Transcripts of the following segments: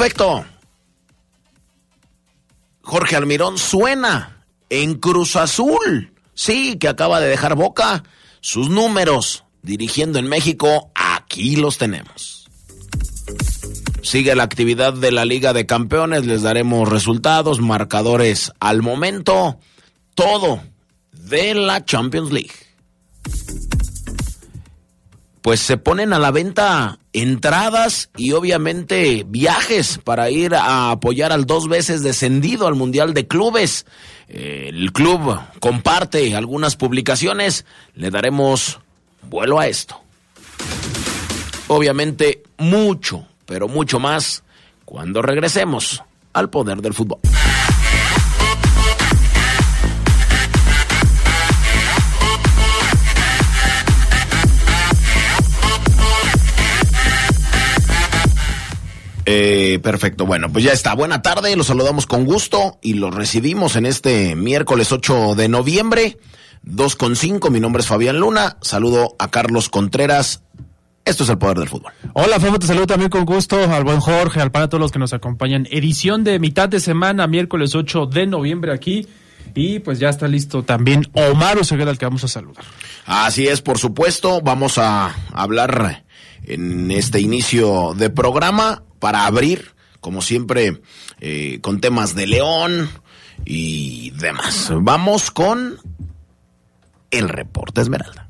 Perfecto. Jorge Almirón suena en Cruz Azul. Sí, que acaba de dejar boca. Sus números dirigiendo en México, aquí los tenemos. Sigue la actividad de la Liga de Campeones, les daremos resultados, marcadores al momento, todo de la Champions League. Pues se ponen a la venta entradas y obviamente viajes para ir a apoyar al dos veces descendido al Mundial de Clubes. El club comparte algunas publicaciones, le daremos vuelo a esto. Obviamente mucho, pero mucho más cuando regresemos al poder del fútbol. Eh, perfecto, bueno, pues ya está. Buena tarde, los saludamos con gusto y los recibimos en este miércoles 8 de noviembre, 2 con 5. Mi nombre es Fabián Luna. Saludo a Carlos Contreras. Esto es el poder del fútbol. Hola, Fabio, te saludo también con gusto al buen Jorge, al para todos los que nos acompañan. Edición de mitad de semana, miércoles 8 de noviembre aquí. Y pues ya está listo también Omar Oseguera, al que vamos a saludar. Así es, por supuesto. Vamos a hablar en este inicio de programa para abrir, como siempre, eh, con temas de León y demás. Vamos con el reporte Esmeralda.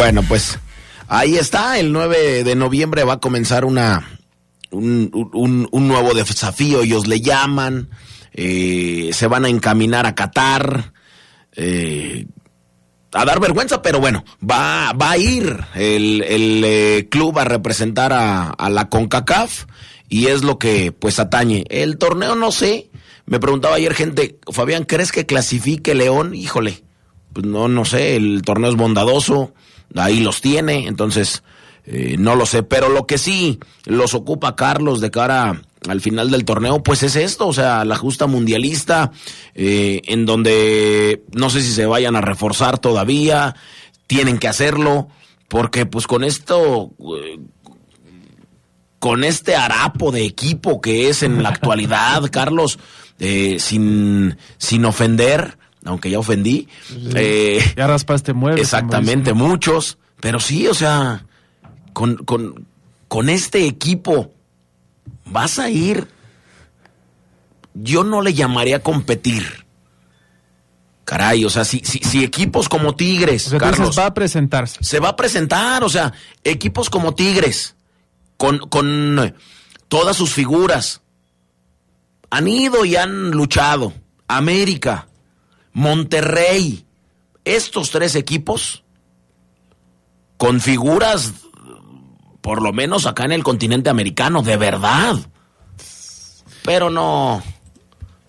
Bueno, pues ahí está, el 9 de noviembre va a comenzar una un, un, nuevo desafío, ellos le llaman, eh, se van a encaminar a Qatar, eh, a dar vergüenza, pero bueno, va, va a ir el, el eh, club a representar a, a, la CONCACAF y es lo que pues atañe. El torneo no sé, me preguntaba ayer gente, Fabián, ¿crees que clasifique León? Híjole, pues no, no sé, el torneo es bondadoso ahí los tiene, entonces eh, no lo sé, pero lo que sí los ocupa Carlos de cara al final del torneo, pues es esto, o sea, la justa mundialista, eh, en donde no sé si se vayan a reforzar todavía, tienen que hacerlo, porque pues con esto, eh, con este harapo de equipo que es en la actualidad, Carlos, eh, sin, sin ofender, aunque ya ofendí. Eh, ya raspaste muebles. Exactamente, muchos. Pero sí, o sea, con, con, con este equipo vas a ir. Yo no le llamaría a competir. Caray, o sea, si, si, si equipos como Tigres, o sea, Carlos, va a presentarse. Se va a presentar, o sea, equipos como Tigres, con, con todas sus figuras, han ido y han luchado. América, Monterrey, estos tres equipos, con figuras, por lo menos acá en el continente americano, de verdad. Pero no,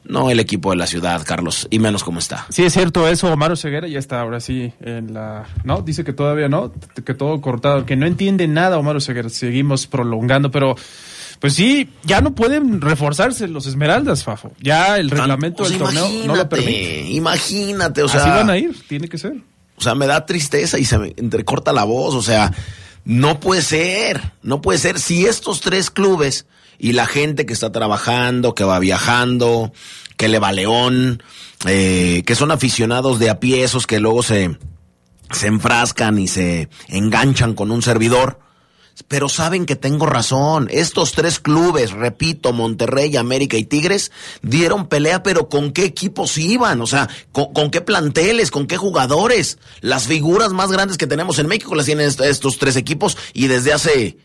no el equipo de la ciudad, Carlos, y menos como está. Sí, es cierto eso, Omar Ceguera ya está ahora sí en la... No, dice que todavía no, que todo cortado, que no entiende nada Omar Ceguera, seguimos prolongando, pero Pues sí, ya no pueden reforzarse los Esmeraldas, Fafo. Ya el reglamento del torneo no lo permite. Imagínate, o sea. Así van a ir, tiene que ser. O sea, me da tristeza y se me entrecorta la voz. O sea, no puede ser, no puede ser. Si estos tres clubes y la gente que está trabajando, que va viajando, que le va León, eh, que son aficionados de a pie, esos que luego se, se enfrascan y se enganchan con un servidor. Pero saben que tengo razón. Estos tres clubes, repito, Monterrey, América y Tigres, dieron pelea, pero ¿con qué equipos iban? O sea, ¿con, qué planteles? ¿Con qué jugadores? Las figuras más grandes que tenemos en México las tienen est- estos tres equipos y desde hace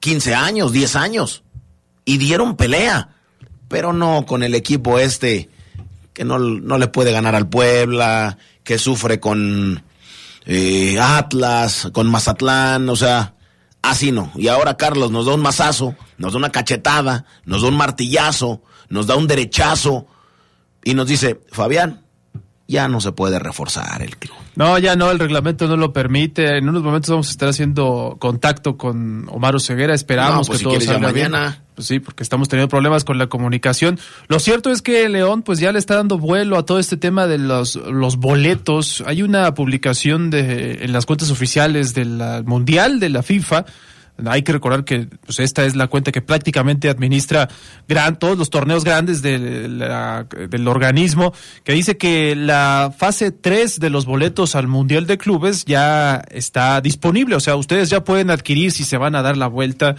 15 años, 10 años. Y dieron pelea. Pero no con el equipo este que no, no le puede ganar al Puebla, que sufre con eh, Atlas, con Mazatlán, o sea, así no. Y ahora Carlos nos da un mazazo, nos da una cachetada, nos da un martillazo, nos da un derechazo y nos dice, Fabián, ya no se puede reforzar el club. No, ya no, el reglamento no lo permite. En unos momentos vamos a estar haciendo contacto con Omar Ceguera. Esperamos No, pues que si todo salga bien. mañana. Pues sí, porque estamos teniendo problemas con la comunicación. Lo cierto es que León, pues ya le está dando vuelo a todo este tema de los, los boletos. Hay una publicación de, en las cuentas oficiales del Mundial de la FIFA. Hay que recordar que pues, esta es la cuenta que prácticamente administra gran, todos los torneos grandes de del organismo, que dice que la fase 3 de los boletos al Mundial de Clubes ya está disponible. O sea, ustedes ya pueden adquirir si se van a dar la vuelta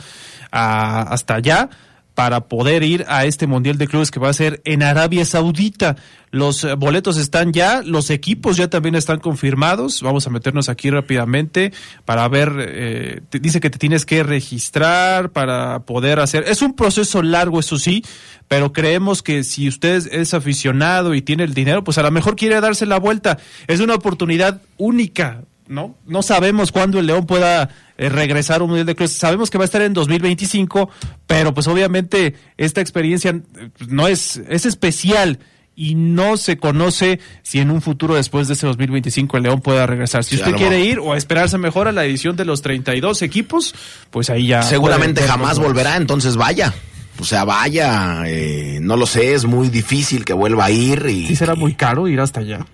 a- hasta allá para poder ir a este Mundial de Clubes que va a ser en Arabia Saudita. Los eh, boletos están ya, los equipos ya también están confirmados. Vamos a meternos aquí rápidamente para ver, eh, te dice que te tienes que registrar para poder hacer. Es un proceso largo, eso sí, pero creemos que si usted es aficionado y tiene el dinero, pues a lo mejor quiere darse la vuelta. Es una oportunidad única ¿no? No sabemos cuándo el León pueda eh, regresar a un Mundial de Clubes. Sabemos que va a estar en 2025, pero pues obviamente esta experiencia eh, no es, es especial y no se conoce si en un futuro después de ese 2025 el León pueda regresar. Si usted quiere ir o esperarse mejor a la edición de los 32 equipos, pues ahí ya. Seguramente jamás volverá, entonces vaya. O sea, vaya, eh, no lo sé, es muy difícil que vuelva a ir y... Sí será muy caro ir hasta allá.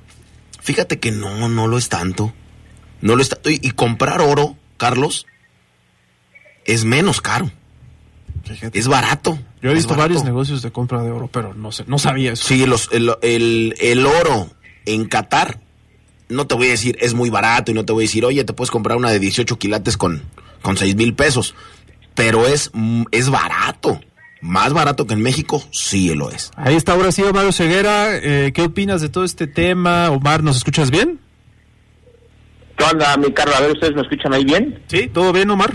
Fíjate que no, no lo es tanto. No lo es tanto. Y, y comprar oro, Carlos, es menos caro. Es barato. Yo he visto barato. varios negocios de compra de oro, pero no sé, no sabía eso. Sí, los, el, el- el oro en Qatar, no te voy a decir es muy barato y no te voy a decir, oye, te puedes comprar una de 18 quilates con, con 6 mil pesos. Pero es, es barato. Más barato que en México, sí lo es. Ahí está ahora sí Omar Ceguera. Eh, ¿Qué opinas de todo este tema? Omar, ¿nos escuchas bien? ¿Qué onda, mi Carlos? A ver, ¿ustedes me escuchan ahí bien? Sí, todo bien, Omar.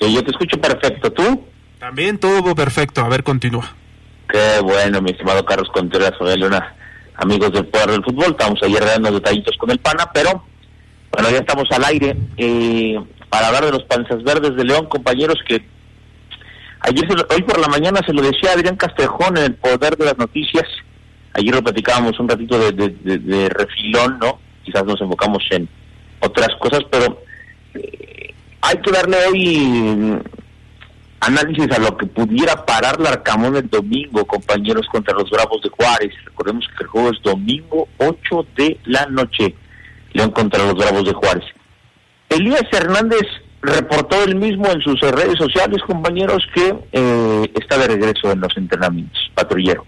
Sí, yo te escucho perfecto. ¿Tú? También todo perfecto. A ver, continúa. Qué bueno, mi estimado Carlos Contreras, Luna, amigos del Poder del Fútbol. Estamos ayer dando detallitos con el PANA, pero bueno, ya estamos al aire eh, para hablar de los panzas verdes de León, compañeros, que ayer, se lo- hoy por la mañana se lo decía Adrián Castrejón en el Poder de las Noticias. Ayer lo platicábamos un ratito de, de- de- de refilón, ¿no? Quizás nos enfocamos en otras cosas, pero eh, hay que darle hoy mm, análisis a lo que pudiera parar Larcamón el domingo, compañeros, contra los Bravos de Juárez. Recordemos que el juego es domingo 8 de la noche, León contra los Bravos de Juárez. Elías Hernández reportó él mismo en sus redes sociales, compañeros, que eh, está de regreso en los entrenamientos, patrullero.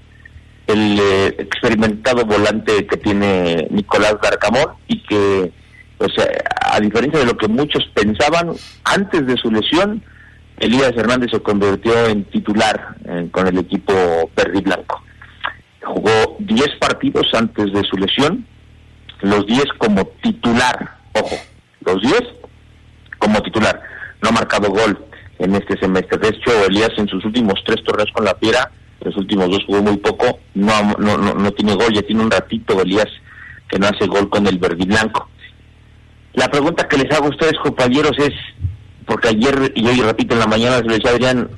El eh, experimentado volante que tiene Nicolás Larcamón y que, pues, eh, a diferencia de lo que muchos pensaban, antes de su lesión, Elías Hernández se convirtió en titular eh, con el equipo verde y blanco. Jugó 10 partidos antes de su lesión, los 10 como titular, ojo, los 10 como titular. No ha marcado gol en este semestre. De hecho, Elías en sus últimos tres torneos con la Fiera, los últimos dos jugó muy poco, no, no, no, no tiene gol, ya tiene un ratito Elías que no hace gol con el verde y blanco. La pregunta que les hago a ustedes, compañeros, es, porque ayer y hoy repito en la mañana, les decía Adrián,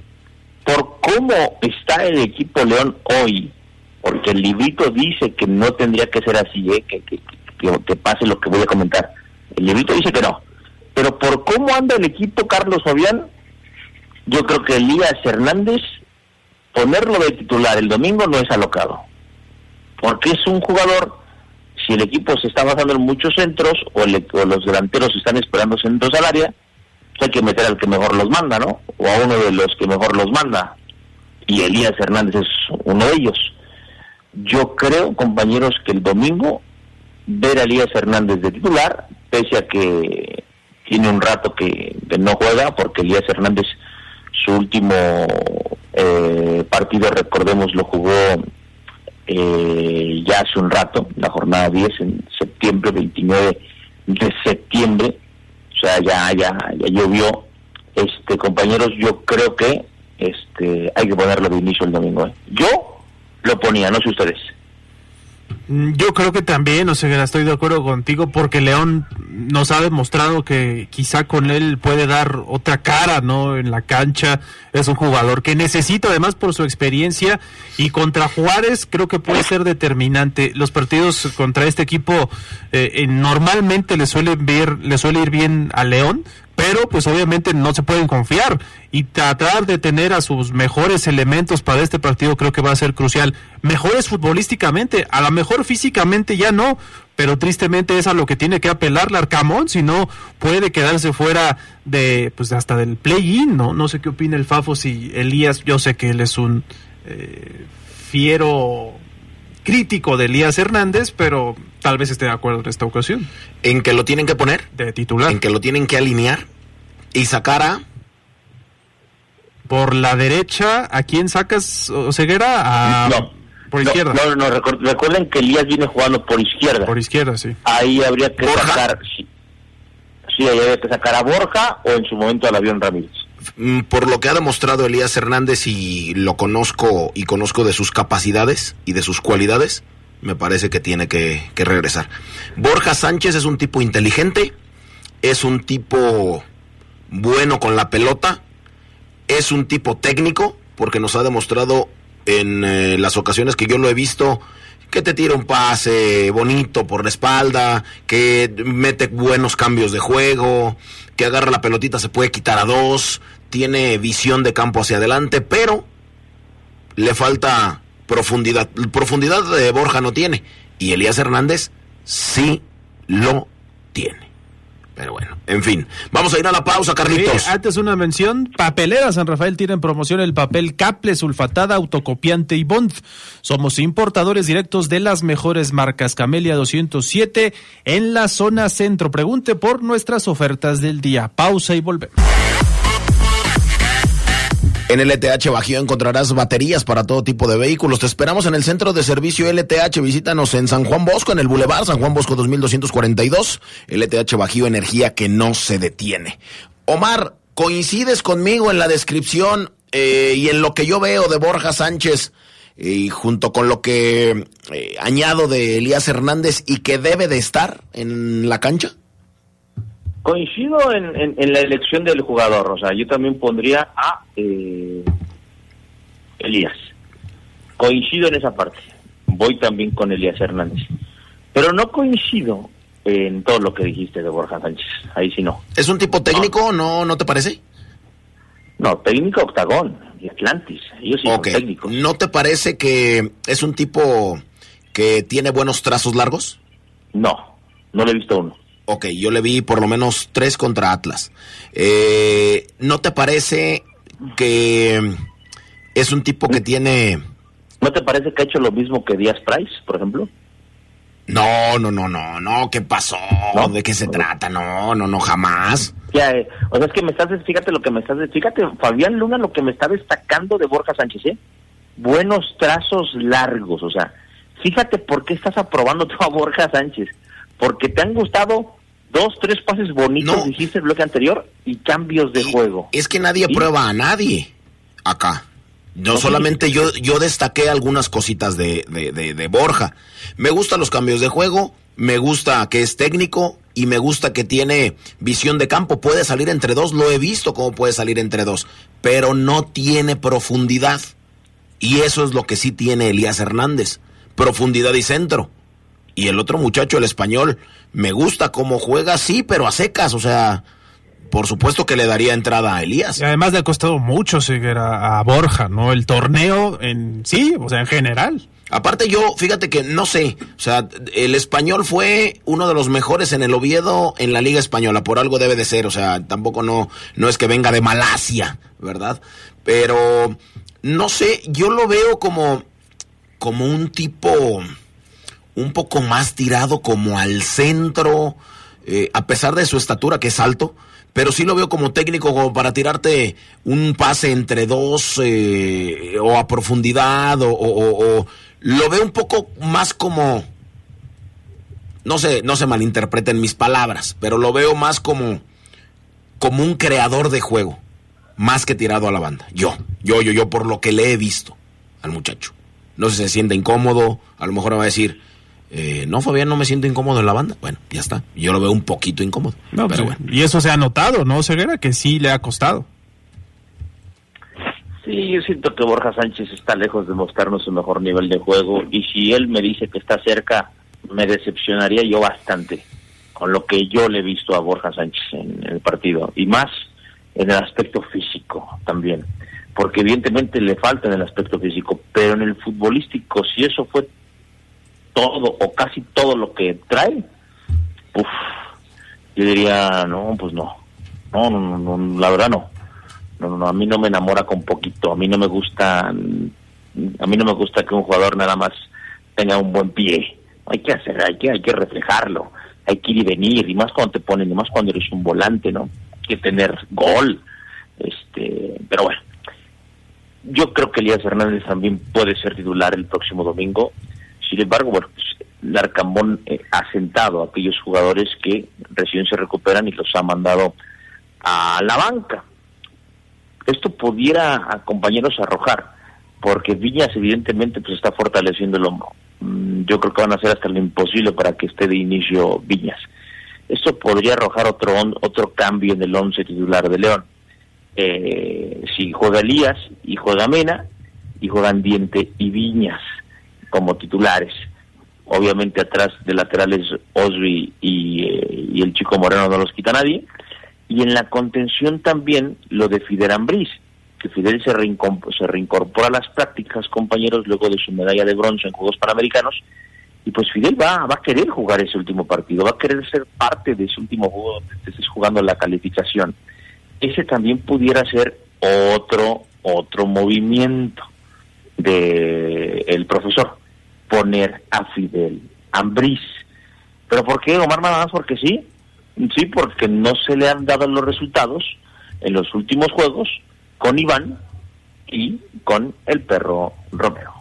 por cómo está el equipo León hoy, porque el librito dice que no tendría que ser así, ¿eh? que, que, que, que pase lo que voy a comentar. El librito dice que no. Pero por cómo anda el equipo, Carlos Fabián, yo creo que Elías Hernández, ponerlo de titular el domingo no es alocado. Porque es un jugador, si el equipo se está basando en muchos centros o, los delanteros están esperando centros al área, pues hay que meter al que mejor los manda, ¿no? O a uno de los que mejor los manda. Y Elías Hernández es uno de ellos. Yo creo, compañeros, que el domingo ver a Elías Hernández de titular, pese a que tiene un rato que, no juega, porque Elías Hernández su último eh, partido, recordemos, lo jugó eh, ya hace un rato, la jornada 10 en septiembre, 29 de septiembre, o sea, ya, ya, ya llovió. Este, compañeros, yo creo que este hay que ponerlo de inicio el domingo. ¿eh? Yo lo ponía, no sé ustedes. Mm, yo creo que también, o sea, estoy de acuerdo contigo porque León nos ha demostrado que quizá con él puede dar otra cara, ¿no? En la cancha es un jugador que necesita además por su experiencia y contra Juárez creo que puede ser determinante. Los partidos contra este equipo eh, normalmente le suele ver, le suele ir bien a León, pero pues obviamente no se pueden confiar y tratar de tener a sus mejores elementos para este partido creo que va a ser crucial. Mejores futbolísticamente, a lo mejor físicamente ya no, pero tristemente es a lo que tiene que apelar Larcamón, si no puede quedarse fuera de pues hasta del play-in, ¿no? No sé qué opina el Fafo si Elías, yo sé que él es un eh, fiero crítico de Elías Hernández, pero tal vez esté de acuerdo en esta ocasión. ¿En que lo tienen que poner? De titular. ¿En que lo tienen que alinear? ¿Y sacar a...? Por la derecha, ¿a quién sacas, Ceguera? A... No. Por izquierda. No, no, recuerden que Elías viene jugando por izquierda. Por izquierda, sí. Ahí habría que sacar... Sí, sí, ahí habría que sacar a Borja o en su momento al avión Ramírez por lo que ha demostrado Elías Hernández y lo conozco y conozco de sus capacidades y de sus cualidades, me parece que tiene que, regresar. Borja Sánchez es un tipo inteligente, es un tipo bueno con la pelota, es un tipo técnico, porque nos ha demostrado en eh, las ocasiones que yo lo he visto, que te tira un pase bonito por la espalda, que mete buenos cambios de juego, que agarra la pelotita, se puede quitar a dos, tiene visión de campo hacia adelante, pero le falta profundidad. Profundidad de Borja no tiene. Y Elías Hernández sí lo tiene. Pero bueno, en fin. Vamos a ir a la pausa, Carlitos. antes una mención. Papelera San Rafael tiene en promoción el papel Caple, sulfatada, autocopiante y Bond. Somos importadores directos de las mejores marcas. Camelia 207 en la zona centro. Pregunte por nuestras ofertas del día. Pausa y volvemos. En LTH Bajío encontrarás baterías para todo tipo de vehículos. Te esperamos en el centro de servicio LTH. Visítanos en San Juan Bosco, en el Boulevard San Juan Bosco 2242. LTH Bajío, energía que no se detiene. Omar, ¿coincides conmigo en la descripción eh, y en lo que yo veo de Borja Sánchez? Y junto con lo que eh, añado de Elías Hernández y que debe de estar en la cancha? Coincido en, la elección del jugador, o sea, yo también pondría a eh, Elías. Coincido en esa parte. Voy también con Elías Hernández. Pero no coincido en todo lo que dijiste de Borja Sánchez. Ahí sí no. ¿Es un tipo técnico, no, no, te parece? No, técnico octagón y Atlantis. Ellos sí son técnicos. ¿No te parece que es un tipo que tiene buenos trazos largos? No, no le he visto uno. Ok, yo le vi por lo menos tres contra Atlas. Eh, ¿No te parece que es un tipo que tiene... ¿No te parece que ha hecho lo mismo que Díaz Price, por ejemplo? No, no, no, no, no, ¿qué pasó? ¿De qué se trata? No, no, no, jamás. Ya, eh, o sea, es que me estás, fíjate lo que me estás, fíjate, Fabián Luna, lo que me está destacando de Borja Sánchez, ¿eh? Buenos trazos largos, o sea, fíjate por qué estás aprobando tú a Borja Sánchez, porque te han gustado dos, tres pases bonitos, dijiste el bloque anterior, y cambios de juego. Es que nadie prueba a nadie acá. No, solamente yo, yo destaqué algunas cositas de, de, de, Borja. Me gustan los cambios de juego, me gusta que es técnico y me gusta que tiene visión de campo. Puede salir entre dos, lo he visto cómo puede salir entre dos, pero no tiene profundidad. Y eso es lo que sí tiene Elías Hernández, profundidad y centro. Y el otro muchacho, el español, me gusta cómo juega, sí, pero a secas, o sea, por supuesto que le daría entrada a Elías. Y además le ha costado mucho seguir a, a Borja, ¿no? El torneo en sí, o sea, en general. Aparte yo, fíjate que no sé, o sea, el español fue uno de los mejores en el Oviedo en la Liga Española, por algo debe de ser, o sea, tampoco no, no es que venga de Malasia, ¿verdad? Pero, no sé, yo lo veo como, como un tipo un poco más tirado como al centro, eh, a pesar de su estatura que es alto, pero sí lo veo como técnico como para tirarte un pase entre dos eh, o a profundidad o, lo veo un poco más como no sé no se malinterpreten mis palabras pero lo veo más como como un creador de juego más que tirado a la banda. Yo yo yo yo por lo que le he visto al muchacho. No sé si se siente incómodo a lo mejor me va a decir eh, no, Fabián, no me siento incómodo en la banda. Bueno, ya está. Yo lo veo un poquito incómodo. No, pero bueno. Y eso se ha notado, ¿no, Ceguera? Que sí le ha costado. Sí, yo siento que Borja Sánchez está lejos de mostrarnos su mejor nivel de juego. Y si él me dice que está cerca, me decepcionaría yo bastante con lo que yo le he visto a Borja Sánchez en, en el partido. Y más en el aspecto físico también. Porque evidentemente le falta en el aspecto físico. Pero en el futbolístico, si eso fue todo o casi todo lo que trae, uf, yo diría, no, pues no. No, no, no, la verdad no. No, no, a mí no me enamora con poquito, a mí no me gusta, a mí no me gusta que un jugador nada más tenga un buen pie. Hay que hacer, hay que, hay que reflejarlo, hay que ir y venir, y más cuando te ponen, y más cuando eres un volante, ¿no? Hay que tener gol. Este, pero bueno, yo creo que Elías Hernández también puede ser titular el próximo domingo. Sin embargo, bueno, pues, Larcambón eh, ha sentado a aquellos jugadores que recién se recuperan y los ha mandado a la banca. Esto pudiera a arrojar, porque Viñas evidentemente pues está fortaleciendo el hombro. Mm, yo creo que van a hacer hasta lo imposible para que esté de inicio Viñas. Esto podría arrojar otro otro cambio en el once titular de León. Eh, si juega Elías y juega Mena y juegan Diente y Viñas como titulares. Obviamente atrás de laterales Osby y, eh, y, el chico Moreno no los quita nadie. Y en la contención también lo de Fidel Ambriz, que Fidel se, se reincorpora a las prácticas, compañeros, luego de su medalla de bronce en Juegos Panamericanos. Y pues Fidel va, va a querer jugar ese último partido, va a querer ser parte de ese último juego donde estés jugando la calificación. Ese también pudiera ser otro, otro movimiento de el profesor poner a Fidel Ambriz. ¿Pero por qué, Omar? Nada más porque sí. Sí, porque no se le han dado los resultados en los últimos juegos con Iván y con el perro Romero.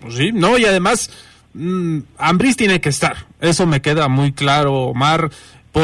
Pues sí, no, y además, mmm, Ambriz tiene que estar. Eso me queda muy claro, Omar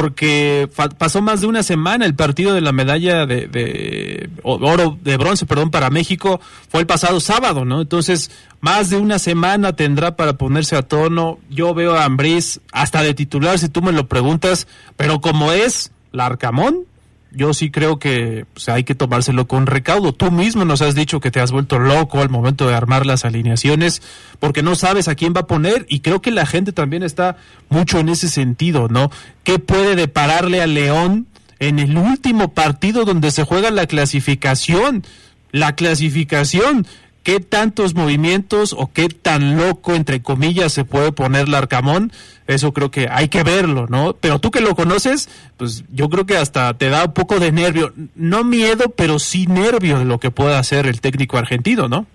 porque pasó más de una semana el partido de la medalla de, oro de bronce, perdón, para México fue el pasado sábado, ¿no? Entonces, más de una semana tendrá para ponerse a tono. Yo veo a Ambriz hasta de titular si tú me lo preguntas, pero como es Larcamón, yo sí creo que pues, hay que tomárselo con recaudo. Tú mismo nos has dicho que te has vuelto loco al momento de armar las alineaciones porque no sabes a quién va a poner y creo que la gente también está mucho en ese sentido, ¿no? ¿Qué puede depararle a León en el último partido donde se juega la clasificación? La clasificación qué tantos movimientos o qué tan loco, entre comillas, se puede poner Larcamón, eso creo que hay que verlo, ¿no? Pero tú que lo conoces, pues yo creo que hasta te da un poco de nervio, no miedo, pero sí nervio de lo que pueda hacer el técnico argentino, ¿no?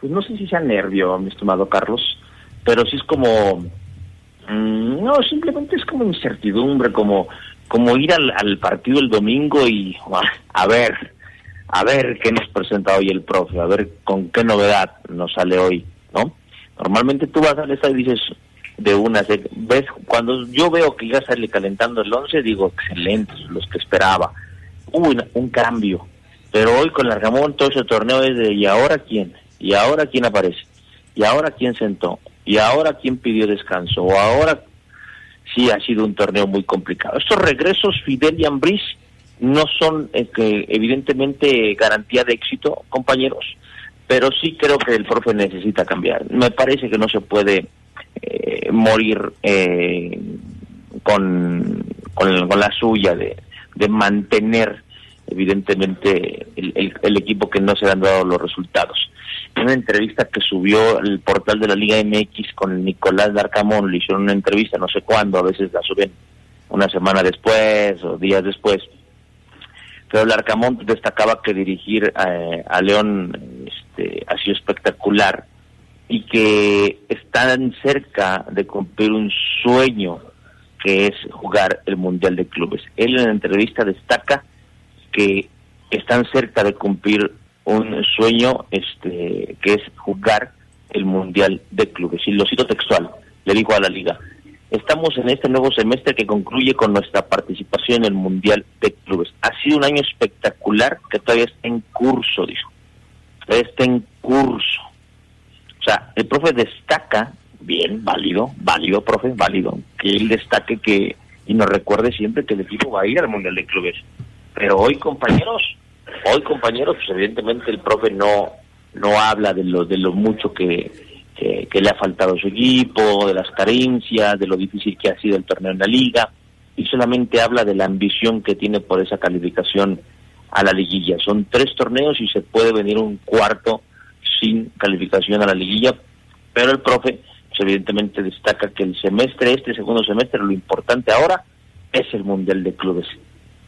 Pues no sé si sea nervio, mi estimado Carlos, pero sí es como, mmm, no, simplemente es como incertidumbre, como, como ir al, al partido el domingo y, a ver, a ver qué nos presenta hoy el profe, a ver con qué novedad nos sale hoy, ¿no? Normalmente tú vas al estadio y dices de una, ves, cuando yo veo que ya sale calentando el 11, digo, excelentes, los que esperaba. Hubo un, un cambio, pero hoy con Largamón todo ese torneo es de, ¿y ahora quién? ¿Y ahora quién aparece? ¿Y ahora quién sentó? ¿Y ahora quién pidió descanso? ¿O ahora sí ha sido un torneo muy complicado? Estos regresos, Fidel y Ambriz, no son eh, evidentemente garantía de éxito, compañeros, pero sí creo que el profe necesita cambiar. Me parece que no se puede eh, morir eh, con, con, la suya de, mantener evidentemente el, equipo que no se han dado los resultados. En una entrevista que subió el portal de la Liga MX con Nicolás Darcamón, le hicieron una entrevista, no sé cuándo, a veces la suben una semana después o días después. Pero el Arcamón destacaba que dirigir eh, a León este, ha sido espectacular y que están cerca de cumplir un sueño que es jugar el Mundial de Clubes. Él en la entrevista destaca que están cerca de cumplir un sueño este que es jugar el Mundial de Clubes. Y lo cito textual, le dijo a la liga, estamos en este nuevo semestre que concluye con nuestra participación en el Mundial de Clubes. Ha sido un año espectacular que todavía está en curso, dijo. Todavía está en curso. O sea, el profe destaca, bien, válido, válido, profe, válido, que él destaque que y nos recuerde siempre que el equipo va a ir al Mundial de Clubes. Pero hoy, compañeros, hoy, compañeros, pues evidentemente el profe no, no habla de lo, de lo mucho que, que, le ha faltado su equipo, de las carencias, de lo difícil que ha sido el torneo en la liga, y solamente habla de la ambición que tiene por esa calificación a la liguilla. Son tres torneos y se puede venir un cuarto sin calificación a la liguilla, pero el profe pues, evidentemente destaca que el semestre, este segundo semestre, lo importante ahora es el Mundial de Clubes.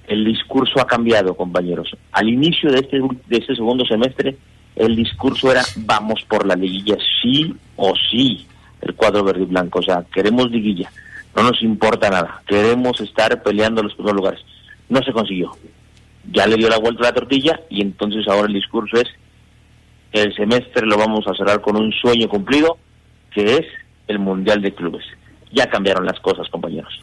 El discurso ha cambiado, compañeros. Al inicio de este, de este segundo semestre, el discurso era vamos por la liguilla, sí o sí, el cuadro verde y blanco. O sea, queremos liguilla, no nos importa nada, queremos estar peleando los primeros lugares. No se consiguió. Ya le dio la vuelta a la tortilla y entonces ahora el discurso es el semestre lo vamos a cerrar con un sueño cumplido, que es el Mundial de Clubes. Ya cambiaron las cosas, compañeros.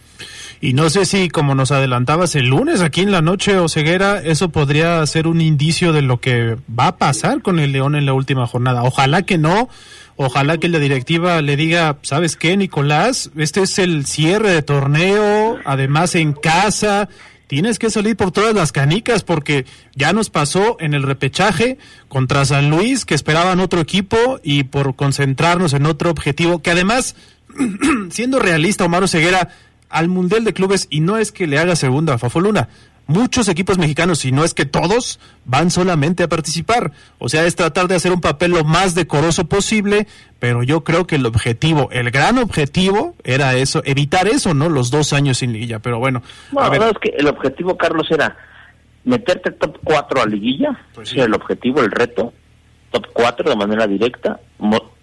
Y no sé si, como nos adelantabas el lunes aquí en la noche, o Ceguera, eso podría ser un indicio de lo que va a pasar con el León en la última jornada. Ojalá que no. Ojalá que la directiva le diga, ¿sabes qué, Nicolás? Este es el cierre de torneo, además en casa. Tienes que salir por todas las canicas porque ya nos pasó en el repechaje contra San Luis que esperaban otro equipo y por concentrarnos en otro objetivo que además, siendo realista, Omar Ceguera, al Mundial de Clubes y no es que le haga segunda a Fafoluna. Muchos equipos mexicanos, si no es que todos, van solamente a participar. O sea, es tratar de hacer un papel lo más decoroso posible, pero yo creo que el objetivo, el gran objetivo era eso, evitar eso, ¿no? Los dos años sin liguilla. Pero bueno. a ver. es que el objetivo, Carlos, era meterte top 4 a liguilla, pues el objetivo, el reto, top 4 de manera directa,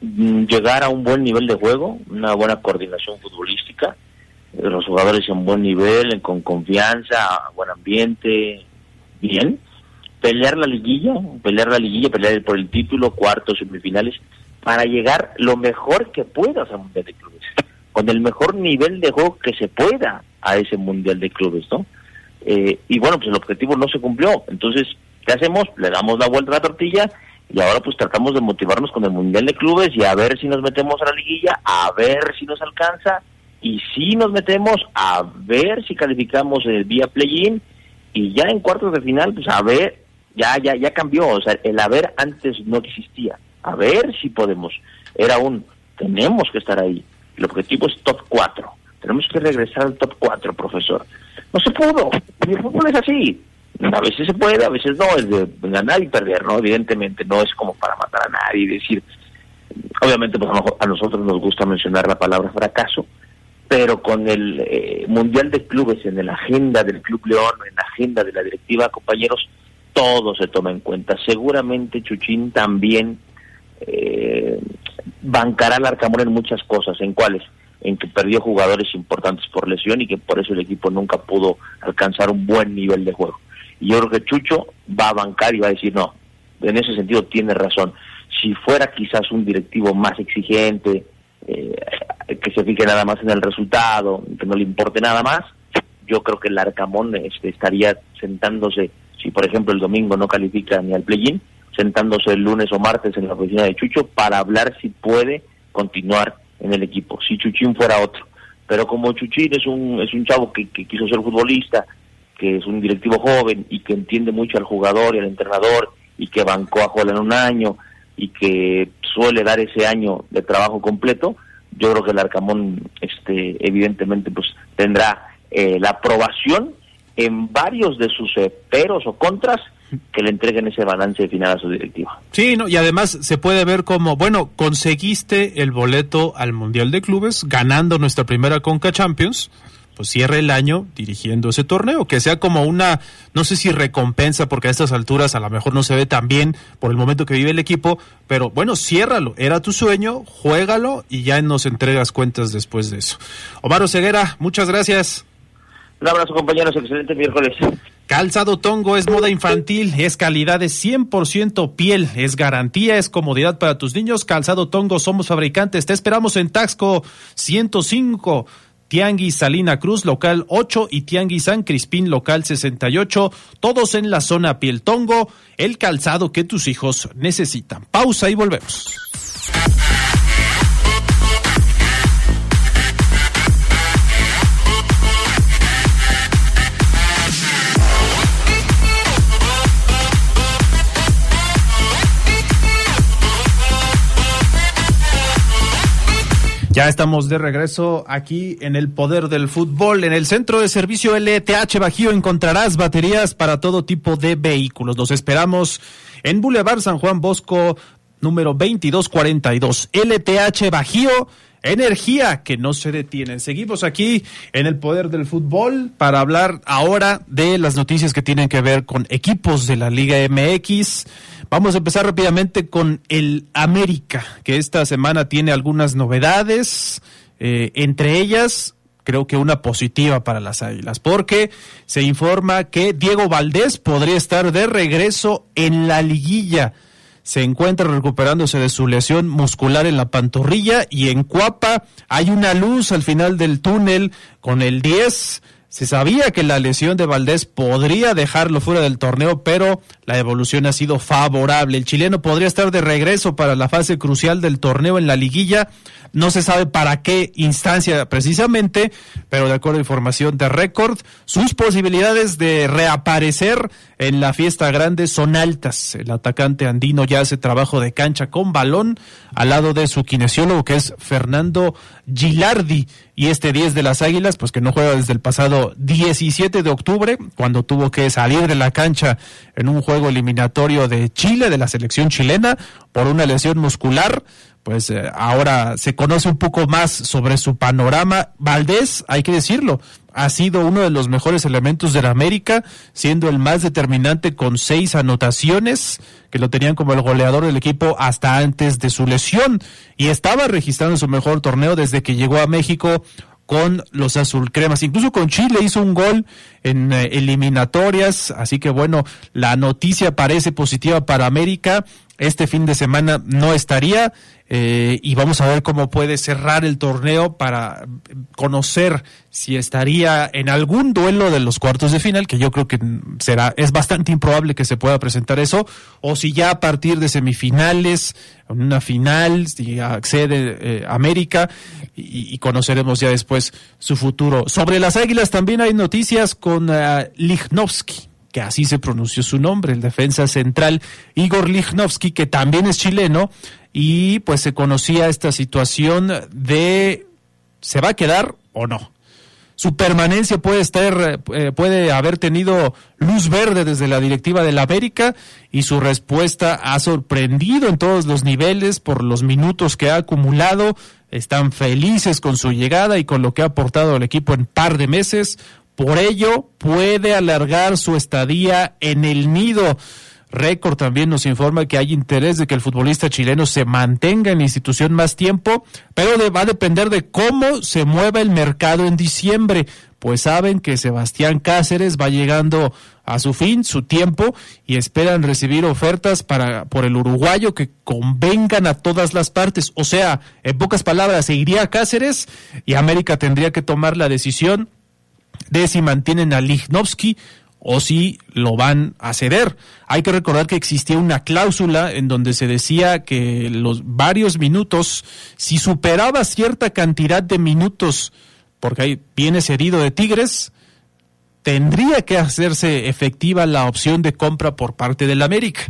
llegar a un buen nivel de juego, una buena coordinación futbolística, los jugadores en buen nivel, con confianza, buen ambiente, bien. Pelear la liguilla, pelear la liguilla, pelear por el título, cuartos, semifinales, para llegar lo mejor que puedas al Mundial de Clubes, con el mejor nivel de juego que se pueda a ese Mundial de Clubes, ¿no? Eh, y bueno, pues el objetivo no se cumplió. Entonces, ¿qué hacemos? Le damos la vuelta a la tortilla y ahora pues tratamos de motivarnos con el Mundial de Clubes y a ver si nos metemos a la liguilla, a ver si nos alcanza y si nos metemos a ver si calificamos el vía play-in. Y ya en cuartos de final, pues a ver, ya, ya, ya cambió, o sea, el haber antes no existía, a ver si podemos, era un, tenemos que estar ahí, el objetivo es top 4, tenemos que regresar al top 4, profesor. No se pudo, el fútbol es así, a veces se puede, a veces no, es de ganar y perder, ¿no? Evidentemente no es como para matar a nadie y decir, obviamente pues a nosotros nos gusta mencionar la palabra fracaso, pero con el eh, Mundial de Clubes en la agenda del Club León, en la agenda de la directiva, compañeros, todo se toma en cuenta. Seguramente Chuchín también eh, bancará al Arcamón en muchas cosas. ¿En cuáles? En que perdió jugadores importantes por lesión y que por eso el equipo nunca pudo alcanzar un buen nivel de juego. Y yo creo que Chucho va a bancar y va a decir, no, en ese sentido tiene razón. Si fuera quizás un directivo más exigente, eh, que se fije nada más en el resultado, que no le importe nada más, yo creo que el Arcamón este, estaría sentándose, si por ejemplo el domingo no califica ni al play-in, sentándose el lunes o martes en la oficina de Chucho para hablar si puede continuar en el equipo, si Chuchín fuera otro. Pero como Chuchín es un, es un chavo que, que quiso ser futbolista, que es un directivo joven y que entiende mucho al jugador y al entrenador y que bancó a Joel en un año y que suele dar ese año de trabajo completo, yo creo que el Arcamón este evidentemente pues tendrá eh, la aprobación en varios de sus eh, peros o contras que le entreguen ese balance final a su directiva. Sí, no, y además se puede ver como, bueno, conseguiste el boleto al Mundial de Clubes ganando nuestra primera Conca Champions, pues cierre el año dirigiendo ese torneo, que sea como una, no sé si recompensa, porque a estas alturas a lo mejor no se ve tan bien por el momento que vive el equipo, pero bueno, ciérralo, era tu sueño, juégalo y ya nos entregas cuentas después de eso. Omar Ceguera, muchas gracias. Un abrazo compañeros, excelente miércoles. Calzado Tongo es moda infantil, es calidad de 100% piel, es garantía, es comodidad para tus niños. Calzado Tongo, somos fabricantes. Te esperamos en Taxco 105. Tianguis Salina Cruz, local 8 y Tianguis San Crispín, local 68, todos en la zona Piel Tongo, el calzado que tus hijos necesitan. Pausa y volvemos. Ya estamos de regreso aquí en el poder del fútbol. En el centro de servicio LTH Bajío encontrarás baterías para todo tipo de vehículos. Los esperamos en Boulevard San Juan Bosco, número 2242. LTH Bajío, energía que no se detiene. Seguimos aquí en el poder del fútbol para hablar ahora de las noticias que tienen que ver con equipos de la Liga MX. Vamos a empezar rápidamente con el América, que esta semana tiene algunas novedades, eh, entre ellas creo que una positiva para las Águilas, porque se informa que Diego Valdés podría estar de regreso en la liguilla. Se encuentra recuperándose de su lesión muscular en la pantorrilla y en Cuapa hay una luz al final del túnel con el 10 se sabía que la lesión de Valdés podría dejarlo fuera del torneo, pero la evolución ha sido favorable. El chileno podría estar de regreso para la fase crucial del torneo en la liguilla. No se sabe para qué instancia precisamente, pero de acuerdo a información de récord, sus posibilidades de reaparecer en la fiesta grande son altas. El atacante andino ya hace trabajo de cancha con balón al lado de su kinesiólogo que es Fernando Gilardi y este 10 de las Águilas, pues que no juega desde el pasado 17 de octubre, cuando tuvo que salir de la cancha en un juego eliminatorio de Chile, de la selección chilena, por una lesión muscular pues eh, ahora se conoce un poco más sobre su panorama. Valdés, hay que decirlo, ha sido uno de los mejores elementos de la América, siendo el más determinante con seis anotaciones, que lo tenían como el goleador del equipo hasta antes de su lesión, y estaba registrando su mejor torneo desde que llegó a México con los azulcremas. Incluso con Chile hizo un gol en eh, eliminatorias, así que bueno, la noticia parece positiva para América. Este fin de semana no estaría eh, y vamos a ver cómo puede cerrar el torneo para conocer si estaría en algún duelo de los cuartos de final, que yo creo que será, es bastante improbable que se pueda presentar eso, o si ya a partir de semifinales, una final, si accede eh, América, y, conoceremos ya después su futuro. Sobre las águilas también hay noticias con uh, Lichnowsky que así se pronunció su nombre, el defensa central Igor Lichnowsky, que también es chileno, y pues se conocía esta situación de ¿se va a quedar o no? Su permanencia puede estar, eh, puede haber tenido luz verde desde la directiva de la América y su respuesta ha sorprendido en todos los niveles por los minutos que ha acumulado. Están felices con su llegada y con lo que ha aportado al equipo en par de meses. Por ello, puede alargar su estadía en el nido. Récord también nos informa que hay interés de que el futbolista chileno se mantenga en la institución más tiempo, pero va a depender de cómo se mueva el mercado en diciembre, pues saben que Sebastián Cáceres va llegando a su fin, su tiempo, y esperan recibir ofertas para por el uruguayo que convengan a todas las partes. O sea, en pocas palabras, se iría a Cáceres y América tendría que tomar la decisión de si mantienen a Lichnowsky o si lo van a ceder. Hay que recordar que existía una cláusula en donde se decía que los varios minutos, si superaba cierta cantidad de minutos, porque ahí viene cedido de Tigres, tendría que hacerse efectiva la opción de compra por parte del América.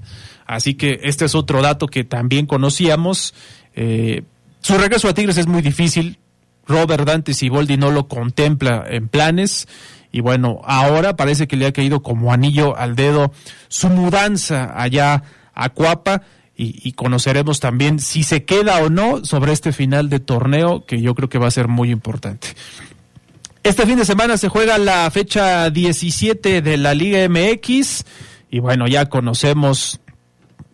Así que este es otro dato que también conocíamos. Eh, su regreso a Tigres es muy difícil, Robert Dante Siboldi no lo contempla en planes. Y bueno, ahora parece que le ha caído como anillo al dedo su mudanza allá a Cuapa. Y, conoceremos también si se queda o no sobre este final de torneo, que yo creo que va a ser muy importante. Este fin de semana se juega la fecha 17 de la Liga MX y bueno, ya conocemos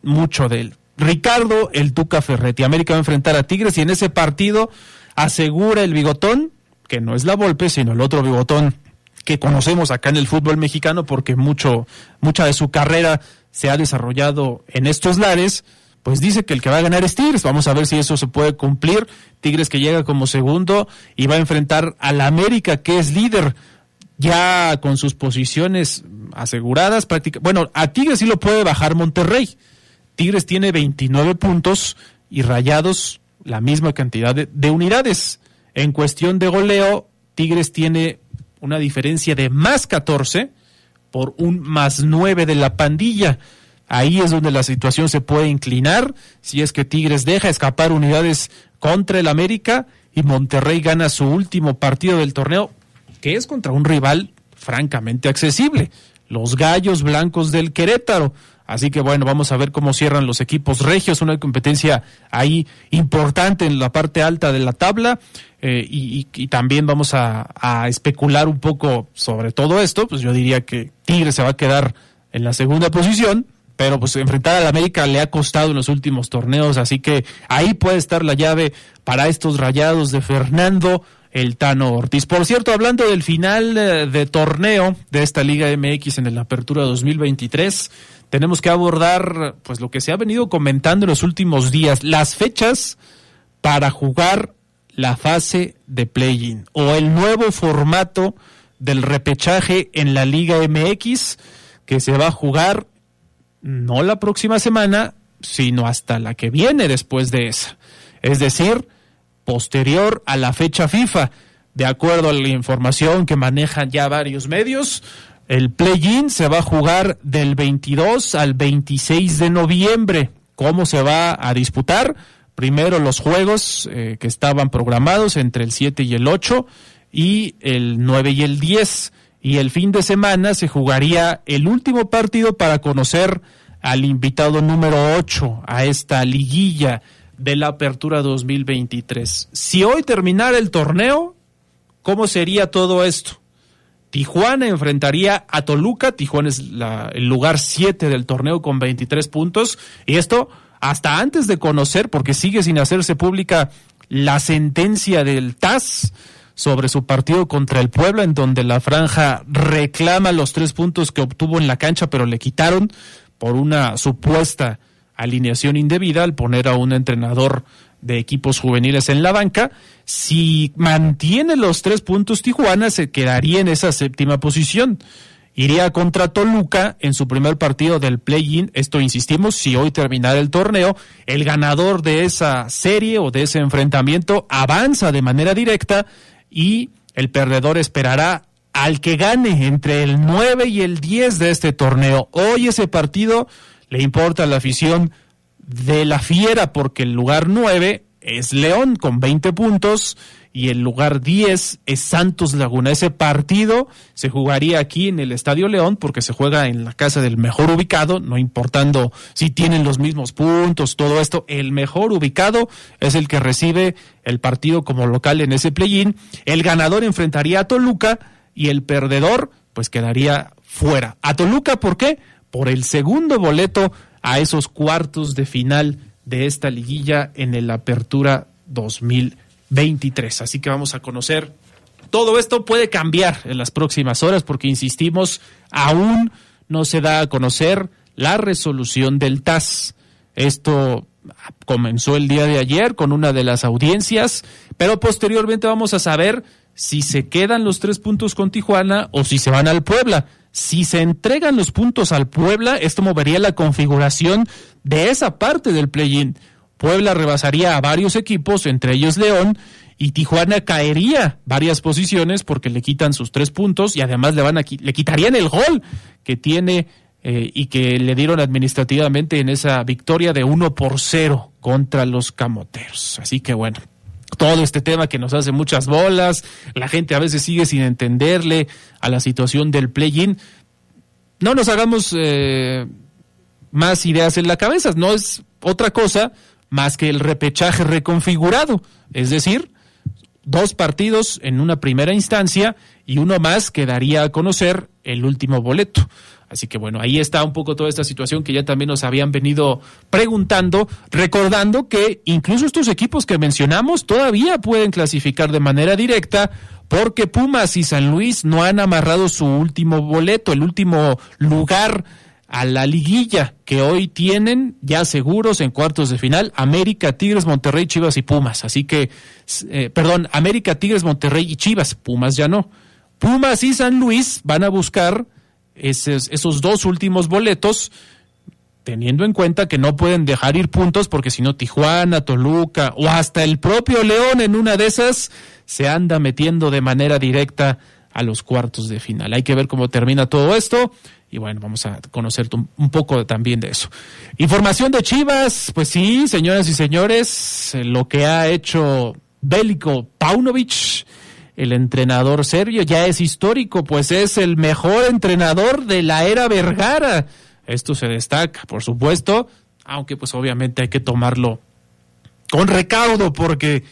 mucho de él. Ricardo el Tuca Ferretti. América va a enfrentar a Tigres y en ese partido asegura el bigotón, que no es la Volpe, sino el otro bigotón que conocemos acá en el fútbol mexicano porque mucho, mucha de su carrera se ha desarrollado en estos lares, pues dice que el que va a ganar es Tigres. Vamos a ver si eso se puede cumplir. Tigres que llega como segundo y va a enfrentar al América que es líder ya con sus posiciones aseguradas. Bueno, a Tigres sí lo puede bajar Monterrey. Tigres tiene 29 puntos y Rayados la misma cantidad de, de unidades. En cuestión de goleo, Tigres tiene una diferencia de más 14 por un más 9 de la pandilla. Ahí es donde la situación se puede inclinar si es que Tigres deja escapar unidades contra el América y Monterrey gana su último partido del torneo, que es contra un rival francamente accesible, los Gallos Blancos del Querétaro. Así que bueno, vamos a ver cómo cierran los equipos regios, una competencia ahí importante en la parte alta de la tabla. Eh, y, también vamos a, a, especular un poco sobre todo esto, pues yo diría que Tigre se va a quedar en la segunda posición, pero pues enfrentar al América le ha costado en los últimos torneos, así que ahí puede estar la llave para estos rayados de Fernando el Tano Ortiz. Por cierto, hablando del final de torneo de esta Liga MX en la Apertura 2023, tenemos que abordar pues lo que se ha venido comentando en los últimos días, las fechas para jugar la fase de play-in o el nuevo formato del repechaje en la Liga MX que se va a jugar no la próxima semana, sino hasta la que viene después de esa. Es decir, posterior a la fecha FIFA. De acuerdo a la información que manejan ya varios medios, el play-in se va a jugar del 22 al 26 de noviembre. ¿Cómo se va a disputar? Primero los juegos eh, que estaban programados entre el 7 y el 8 y el 9 y el 10. Y el fin de semana se jugaría el último partido para conocer al invitado número 8 a esta liguilla de la Apertura 2023. Si hoy terminara el torneo, ¿cómo sería todo esto? Tijuana enfrentaría a Toluca, Tijuana es la, el lugar 7 del torneo con 23 puntos, y esto hasta antes de conocer, porque sigue sin hacerse pública la sentencia del TAS sobre su partido contra el Puebla, en donde la franja reclama los tres puntos que obtuvo en la cancha, pero le quitaron por una supuesta alineación indebida al poner a un entrenador de equipos juveniles en la banca. Si mantiene los tres puntos Tijuana, se quedaría en esa séptima posición. Iría contra Toluca en su primer partido del play-in. Esto insistimos, si hoy terminara el torneo, el ganador de esa serie o de ese enfrentamiento avanza de manera directa y el perdedor esperará al que gane entre el 9 y el 10 de este torneo. Hoy ese partido le importa a la afición de la Fiera porque el lugar 9 es León con 20 puntos y el lugar 10 es Santos Laguna. Ese partido se jugaría aquí en el Estadio León porque se juega en la casa del mejor ubicado, no importando si tienen los mismos puntos, todo esto, el mejor ubicado es el que recibe el partido como local en ese play-in. El ganador enfrentaría a Toluca y el perdedor pues quedaría fuera. A Toluca, ¿por qué? Por el segundo boleto a esos cuartos de final de esta liguilla en el Apertura 2023. Así que vamos a conocer. Todo esto puede cambiar en las próximas horas porque, insistimos, aún no se da a conocer la resolución del TAS. Esto comenzó el día de ayer con una de las audiencias, pero posteriormente vamos a saber si se quedan los tres puntos con Tijuana o si se van al Puebla. Si se entregan los puntos al Puebla, esto movería la configuración de esa parte del play-in. Puebla rebasaría a varios equipos, entre ellos León, y Tijuana caería varias posiciones porque le quitan sus tres puntos y además le van a le quitarían el gol que tiene eh, y que le dieron administrativamente en esa victoria de 1 por 0 contra los Camoteros. Así que bueno, todo este tema que nos hace muchas bolas, la gente a veces sigue sin entenderle a la situación del play-in. No nos hagamos eh, más ideas en la cabeza, no es otra cosa más que el repechaje reconfigurado, es decir, dos partidos en una primera instancia y uno más que daría a conocer el último boleto. Así que bueno, ahí está un poco toda esta situación que ya también nos habían venido preguntando, recordando que incluso estos equipos que mencionamos todavía pueden clasificar de manera directa porque Pumas y San Luis no han amarrado su último boleto, el último lugar a la liguilla que hoy tienen ya seguros en cuartos de final América, Tigres, Monterrey, Chivas y Pumas. Así que, eh, perdón, América, Tigres, Monterrey y Chivas, Pumas ya no. Pumas y San Luis van a buscar esos, esos dos últimos boletos, teniendo en cuenta que no pueden dejar ir puntos porque si no Tijuana, Toluca o hasta el propio León en una de esas se anda metiendo de manera directa a los cuartos de final. Hay que ver cómo termina todo esto y bueno, vamos a conocer un poco también de eso. Información de Chivas, pues sí, señoras y señores, lo que ha hecho Bélico Paunovic el entrenador serbio ya es histórico, pues es el mejor entrenador de la era Vergara. Esto se destaca, por supuesto, aunque pues obviamente hay que tomarlo con recaudo porque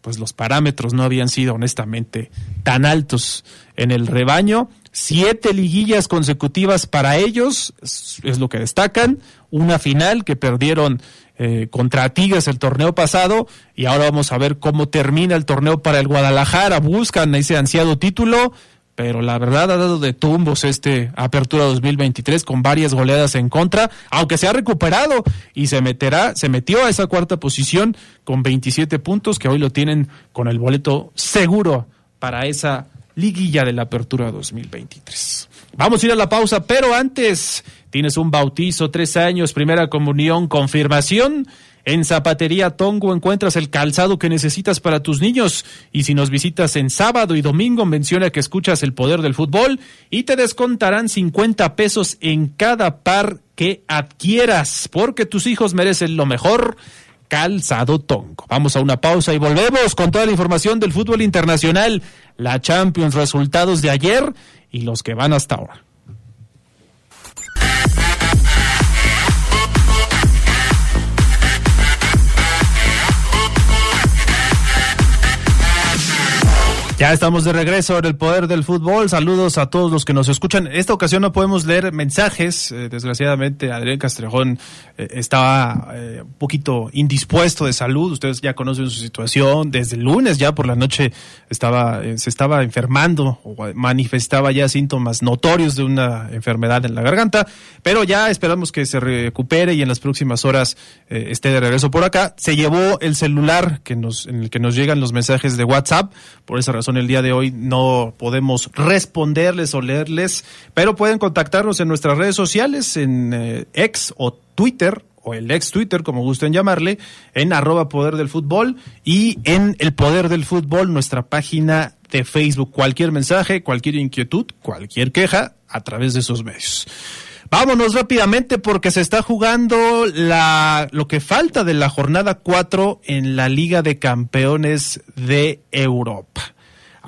pues los parámetros no habían sido honestamente tan altos en el rebaño. Siete liguillas consecutivas para ellos, es lo que destacan. Una final que perdieron eh, contra Tigres el torneo pasado y ahora vamos a ver cómo termina el torneo para el Guadalajara. Buscan ese ansiado título, pero la verdad ha dado de tumbos este Apertura 2023 con varias goleadas en contra, aunque se ha recuperado y se meterá, se metió a esa cuarta posición con 27 puntos que hoy lo tienen con el boleto seguro para esa liguilla de la Apertura 2023. Vamos a ir a la pausa, pero antes tienes un bautizo, tres años, primera comunión, confirmación. En Zapatería Tongo encuentras el calzado que necesitas para tus niños. Y si nos visitas en sábado y domingo, menciona que escuchas el poder del fútbol y te descontarán 50 pesos en cada par que adquieras, porque tus hijos merecen lo mejor. Calzado Tongo. Vamos a una pausa y volvemos con toda la información del fútbol internacional, la Champions, resultados de ayer y los que van hasta ahora. Ya estamos de regreso en el poder del fútbol. Saludos a todos los que nos escuchan. Esta ocasión no podemos leer mensajes. Eh, desgraciadamente, Adrián Castrejón eh, estaba eh, un poquito indispuesto de salud. Ustedes ya conocen su situación. Desde el lunes ya por la noche estaba, se estaba enfermando o manifestaba ya síntomas notorios de una enfermedad en la garganta. Pero ya esperamos que se recupere y en las próximas horas esté de regreso por acá. Se llevó el celular que nos, en el que nos llegan los mensajes de WhatsApp. Por esa razón el día de hoy no podemos responderles o leerles, pero pueden contactarnos en nuestras redes sociales, en eh, ex o Twitter, o el ex Twitter, como gusten llamarle, en arroba poder del fútbol y en el poder del fútbol, nuestra página de Facebook. Cualquier mensaje, cualquier inquietud, cualquier queja, a través de esos medios. Vámonos rápidamente porque se está jugando la, lo que falta de la jornada 4 en la Liga de Campeones de Europa.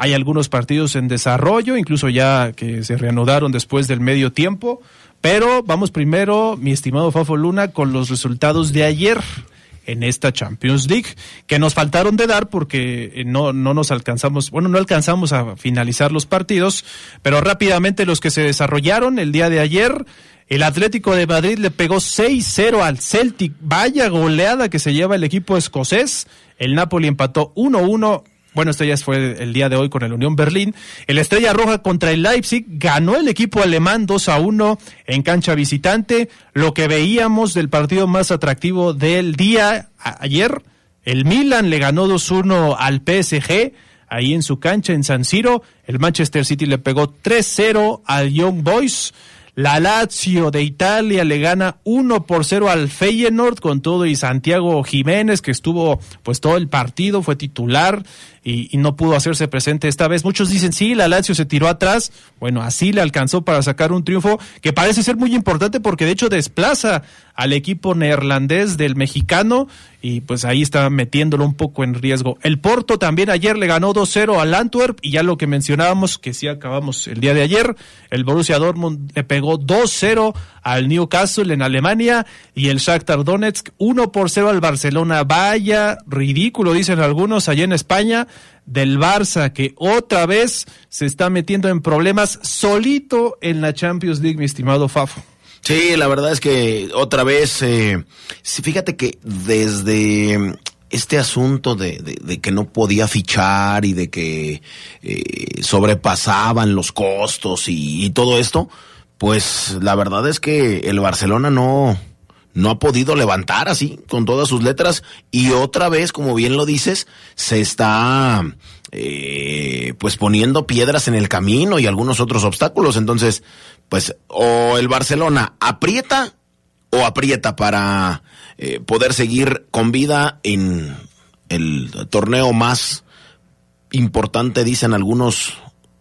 Hay algunos partidos en desarrollo, incluso ya que se reanudaron después del medio tiempo. Pero vamos primero, mi estimado Fafo Luna, con los resultados de ayer en esta Champions League, que nos faltaron de dar porque eh, no, no nos alcanzamos, bueno, no alcanzamos a finalizar los partidos, pero rápidamente los que se desarrollaron el día de ayer, el Atlético de Madrid le pegó 6-0 al Celtic, vaya goleada que se lleva el equipo escocés, el Napoli empató 1-1 bueno, esto ya fue el día de hoy con el Unión Berlín. El Estrella Roja contra el Leipzig ganó el equipo alemán 2 a 1 en cancha visitante. Lo que veíamos del partido más atractivo del día ayer, el Milan le ganó 2-1 al PSG ahí en su cancha en San Siro. El Manchester City le pegó 3-0 al Young Boys. La Lazio de Italia le gana 1 por 0 al Feyenoord con todo y Santiago Jiménez que estuvo pues todo el partido, fue titular y, y, no pudo hacerse presente esta vez. Muchos dicen, sí, la Lazio se tiró atrás. Bueno, así le alcanzó para sacar un triunfo que parece ser muy importante porque de hecho desplaza al equipo neerlandés del mexicano y pues ahí está metiéndolo un poco en riesgo. El Porto también ayer le ganó 2-0 al Antwerp y ya lo que mencionábamos, que sí acabamos el día de ayer, el Borussia Dortmund le pegó 2-0 al Newcastle en Alemania y el Shakhtar Donetsk 1 por 0 al Barcelona. Vaya ridículo, dicen algunos allá en España, del Barça que otra vez se está metiendo en problemas solito en la Champions League, mi estimado Fafo. Sí, la verdad es que otra vez, eh, fíjate que desde este asunto de, que no podía fichar y de que eh, sobrepasaban los costos y, y, todo esto, pues la verdad es que el Barcelona no, no ha podido levantar así con todas sus letras y otra vez, como bien lo dices, se está eh, pues poniendo piedras en el camino y algunos otros obstáculos. Entonces, pues o el Barcelona aprieta o aprieta para eh, poder seguir con vida en el torneo más importante, dicen algunos,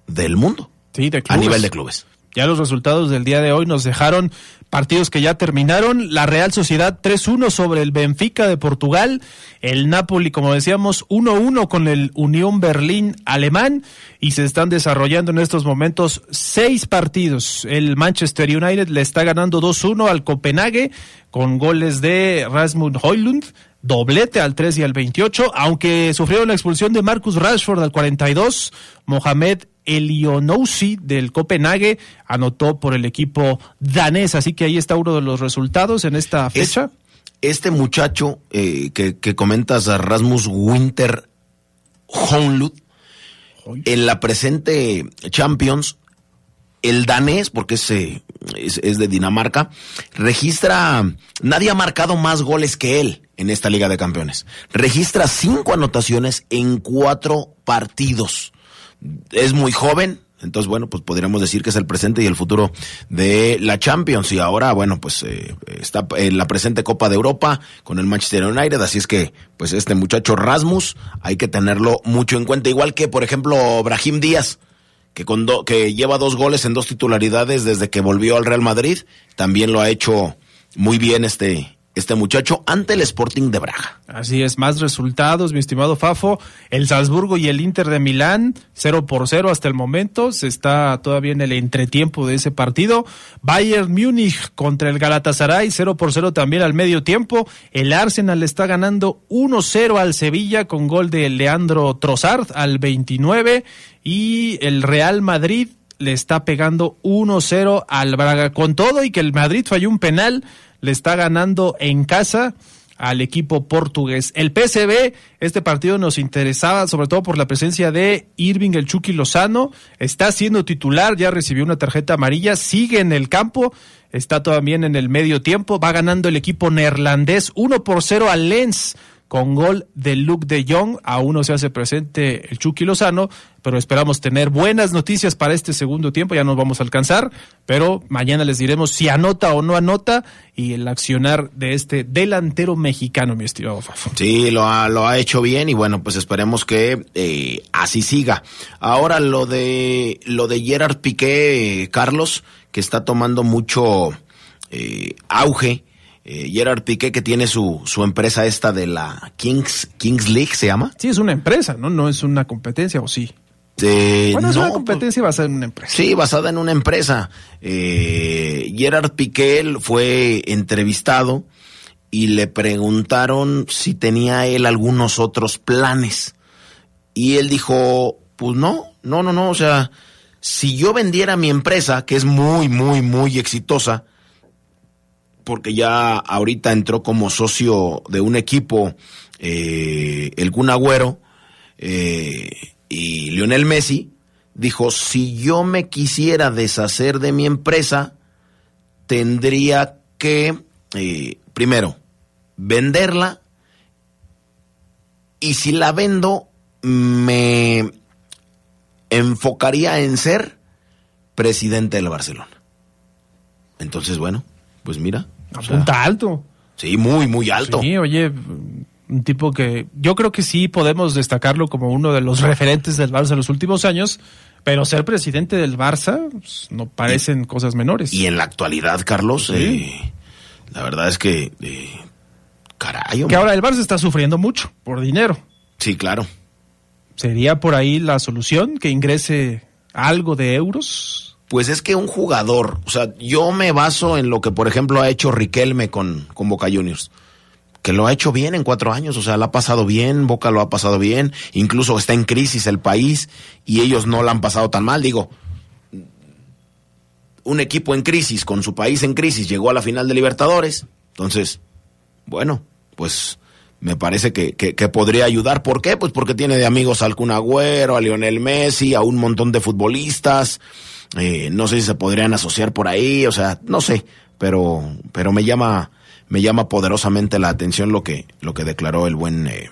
del mundo. Sí, de a nivel de clubes. Ya los resultados del día de hoy nos dejaron partidos que ya terminaron. La Real Sociedad 3-1 sobre el Benfica de Portugal. El Napoli, como decíamos, 1-1 con el Unión Berlín alemán. Y se están desarrollando en estos momentos seis partidos. El Manchester United le está ganando 2-1 al Copenhague con goles de Rasmus Hoylund doblete al 3 y al 28, aunque sufrieron la expulsión de Marcus Rashford al 42, Mohamed Elionousi del Copenhague anotó por el equipo danés, así que ahí está uno de los resultados en esta fecha. Es, este muchacho eh, que, que, comentas, Rasmus Winter Honlund, en la presente Champions, el danés, porque es, es, es, de Dinamarca, registra, nadie ha marcado más goles que él en esta Liga de Campeones. Registra cinco anotaciones en cuatro partidos. Es muy joven, entonces, bueno, pues podríamos decir que es el presente y el futuro de la Champions. Y ahora, bueno, pues eh, está en la presente Copa de Europa con el Manchester United. Así es que, pues este muchacho Rasmus hay que tenerlo mucho en cuenta. Igual que, por ejemplo, Brahim Díaz, que, con do, que lleva dos goles en dos titularidades desde que volvió al Real Madrid. También lo ha hecho muy bien este, este muchacho ante el Sporting de Braga. Así es, más resultados, mi estimado Fafo. El Salzburgo y el Inter de Milán, 0 por 0 hasta el momento. Se está todavía en el entretiempo de ese partido. Bayern Múnich contra el Galatasaray, 0 por 0 también al medio tiempo. El Arsenal está ganando 1-0 al Sevilla con gol de Leandro Trossard al 29. Y el Real Madrid le está pegando 1-0 al Braga. Con todo y que el Madrid falló un penal le está ganando en casa al equipo portugués. El PSV, este partido nos interesaba sobre todo por la presencia de Irving el Chucky Lozano, está siendo titular, ya recibió una tarjeta amarilla, sigue en el campo, está también en el medio tiempo, va ganando el equipo neerlandés 1 por 0 al Lens con gol de Luke de Jong. Aún no se hace presente el Chucky Lozano, pero esperamos tener buenas noticias para este segundo tiempo. Ya nos vamos a alcanzar, pero mañana les diremos si anota o no anota y el accionar de este delantero mexicano, mi estimado Fafo. Sí, lo ha, lo ha hecho bien y bueno, pues esperemos que eh, así siga. Ahora lo de lo de Gerard Piqué, eh, Carlos, que está tomando mucho eh, auge eh, Gerard Piqué que tiene su, su empresa esta de la Kings, Kings League, ¿se llama? Sí, es una empresa, ¿no? No es una competencia, ¿o sí? Eh, bueno, es no, una competencia basada en una empresa. Sí, basada en una empresa. Eh, Gerard Piqué fue entrevistado y le preguntaron si tenía él algunos otros planes. Y él dijo, pues no, no, no, no, o sea, si yo vendiera mi empresa, que es muy, muy, muy exitosa, porque ya ahorita entró como socio de un equipo eh, el Kun Agüero eh, y Lionel Messi, dijo, si yo me quisiera deshacer de mi empresa, tendría que, eh, primero, venderla y si la vendo, me enfocaría en ser presidente del Barcelona. Entonces, bueno, pues mira. O sea, Apunta alto. sí, muy, muy alto. Sí, oye, un tipo que yo creo que sí podemos destacarlo como uno de los referentes del Barça en los últimos años, pero ser presidente del Barça pues, no parecen cosas menores. Y en la actualidad, Carlos, Sí. eh, la verdad es que, eh, caray, que ahora el Barça está sufriendo mucho por dinero. Sí, claro. ¿Sería por ahí la solución que ingrese algo de euros? Pues es que un jugador, o sea, yo me baso en lo que, por ejemplo, ha hecho Riquelme con, con Boca Juniors, que lo ha hecho bien en cuatro años, o sea, lo ha pasado bien, Boca lo ha pasado bien, incluso está en crisis el país y ellos no la han pasado tan mal, digo. Un equipo en crisis, con su país en crisis, llegó a la final de Libertadores, entonces, bueno, pues me parece que, que, que podría ayudar. ¿Por qué? Pues porque tiene de amigos al Kun Agüero, a Lionel Messi, a un montón de futbolistas. Eh, no sé si se podrían asociar por ahí, o sea, no sé, pero, pero me llama, me llama poderosamente la atención lo que, lo que declaró el buen eh,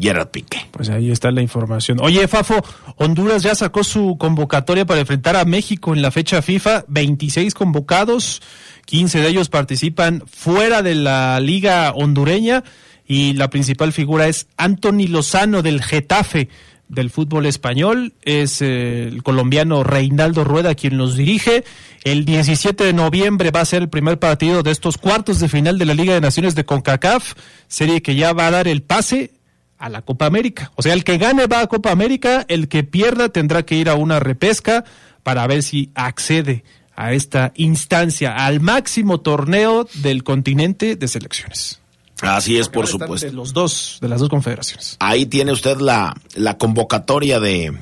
Gerard Piqué. Pues ahí está la información. Oye, Fafo, Honduras ya sacó su convocatoria para enfrentar a México en la fecha FIFA. 26 convocados, 15 de ellos participan fuera de la liga hondureña y la principal figura es Anthony Lozano del Getafe del fútbol español. Es eh, el colombiano Reinaldo Rueda quien los dirige. El 17 de noviembre va a ser el primer partido de estos cuartos de final de la Liga de Naciones de CONCACAF, serie que ya va a dar el pase a la Copa América. O sea, el que gane va a Copa América, el que pierda tendrá que ir a una repesca para ver si accede a esta instancia, al máximo torneo del continente de selecciones. Así es, por supuesto. De los dos, de las dos confederaciones. Ahí tiene usted la, la convocatoria de,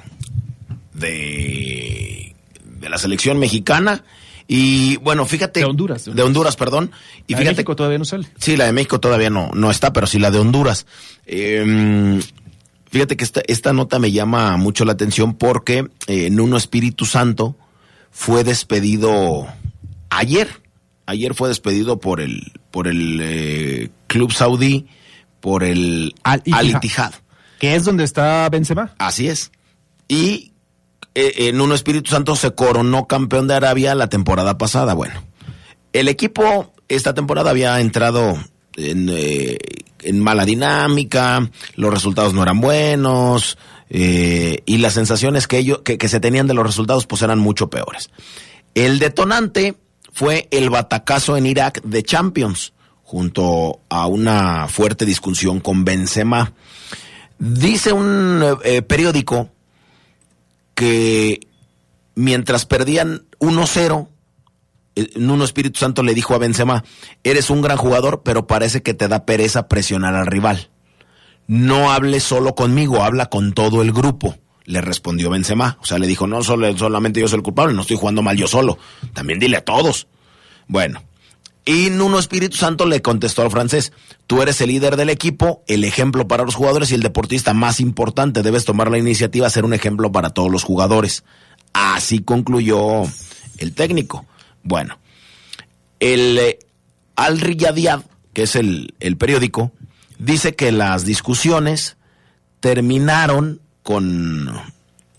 de, de la selección mexicana. Y bueno, fíjate. De Honduras, De de Honduras, Honduras. perdón. Y La de fíjate. México todavía no sale. Sí, la de México todavía no, no está, pero sí la de Honduras. Eh, fíjate que esta, esta nota me llama mucho la atención porque eh, Nuno Espíritu Santo fue despedido ayer. Ayer fue despedido por el, por el eh, club saudí, por el Al Ittihad. Que es donde está Benzema. Así es. Y eh, en Uno Espíritu Santo se coronó campeón de Arabia la temporada pasada. Bueno, el equipo esta temporada había entrado en, eh, en mala dinámica, los resultados no eran buenos eh, y las sensaciones que, ellos, que, que se tenían de los resultados pues eran mucho peores. El detonante fue el batacazo en Irak de Champions, junto a una fuerte discusión con Benzema. Dice un eh, periódico que mientras perdían 1-0, eh, Nuno Espíritu Santo le dijo a Benzema, eres un gran jugador, pero parece que te da pereza presionar al rival. No hables solo conmigo, habla con todo el grupo. Le respondió Benzema. O sea, le dijo, no solo, solamente yo soy el culpable, no estoy jugando mal yo solo. También dile a todos. Bueno, y Nuno Espíritu Santo le contestó al francés, tú eres el líder del equipo, el ejemplo para los jugadores y el deportista más importante, debes tomar la iniciativa, ser un ejemplo para todos los jugadores. Así concluyó el técnico. Bueno, el eh, Al Riyadiyad, que es el, el periódico, dice que las discusiones terminaron con,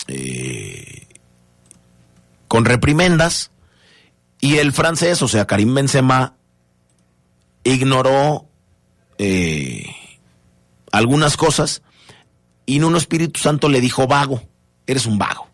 eh, con reprimendas y el francés, o sea, Karim Benzema, ignoró eh, algunas cosas y Nuno Espíritu Santo le dijo vago, eres un vago.